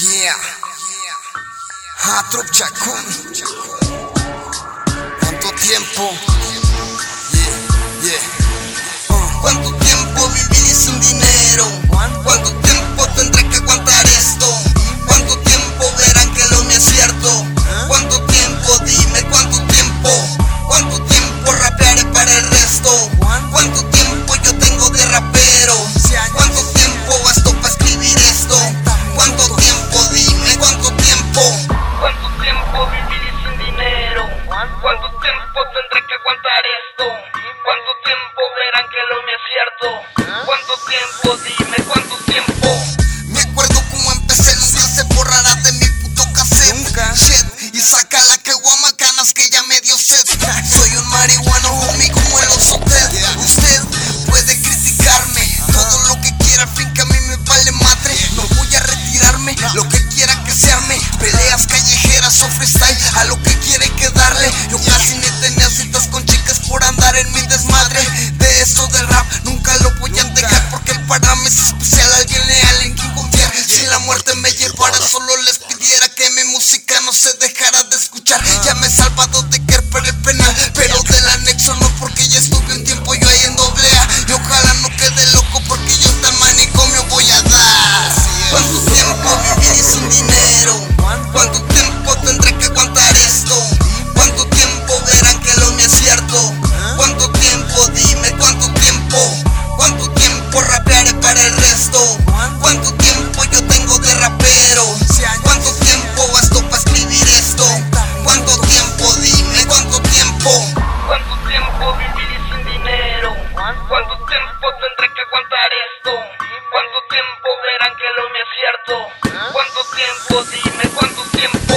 Yeah. Hatrup Chacón. ¿Cuánto tiempo? Tiempo tendré que aguantar esto? ¿Cuánto tiempo verán que lo mío es cierto? ¿Cuánto tiempo? Dime cuánto tiempo. Me acuerdo cómo empecé, nunca se borrará de mi puto cassette. Nunca. Shit, y saca la que guamacanas que ya me dio sed. Soy un marihuano, homie, como el oso Ted. Usted puede criticarme, todo lo que quiera, fin que a mí me vale madre. No voy a retirarme, lo que quiera que se arme. Peleas callejeras freestyle, a lo que quiere que darle. Yo casi ni tenía citas con chicas por andar en mi desmadre. De eso del rap, nunca lo voy a dejar porque para mí es especial. Alguien leal en quien confiar. Si la muerte me llevara, solo les ¿Cuánto tiempo tendré que aguantar esto? ¿Cuánto tiempo verán que lo mío es cierto? ¿Cuánto tiempo? Dime cuánto tiempo.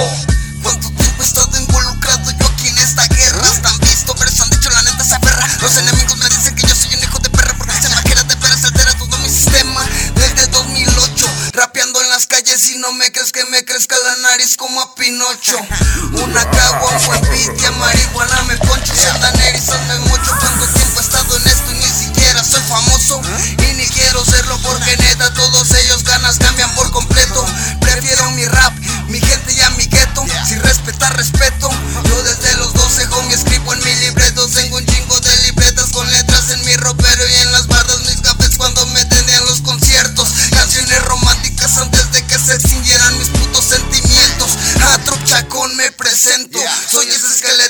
¿Cuánto tiempo he estado involucrado yo aquí en esta guerra? Están visto, pero se han dicho la neta se aferra. Los enemigos me dicen que yo soy un hijo de perra porque se majera de veras altera todo mi sistema. Desde 2008, rapeando en las calles y no me crees que me crezca la nariz como a Pinocho. Una cagua, fue Y ni quiero serlo porque neta todos ellos ganas cambian por completo. Prefiero mi rap, mi gente y a mi gueto Sin respetar respeto Yo desde los 12 homie escribo en mi libreto. Tengo un chingo de libretas con letras en mi ropero Y en las bardas mis cafés cuando me tenían los conciertos. Canciones románticas antes de que se extinguieran mis putos sentimientos. A Chacón me presento. Soy ese esqueleto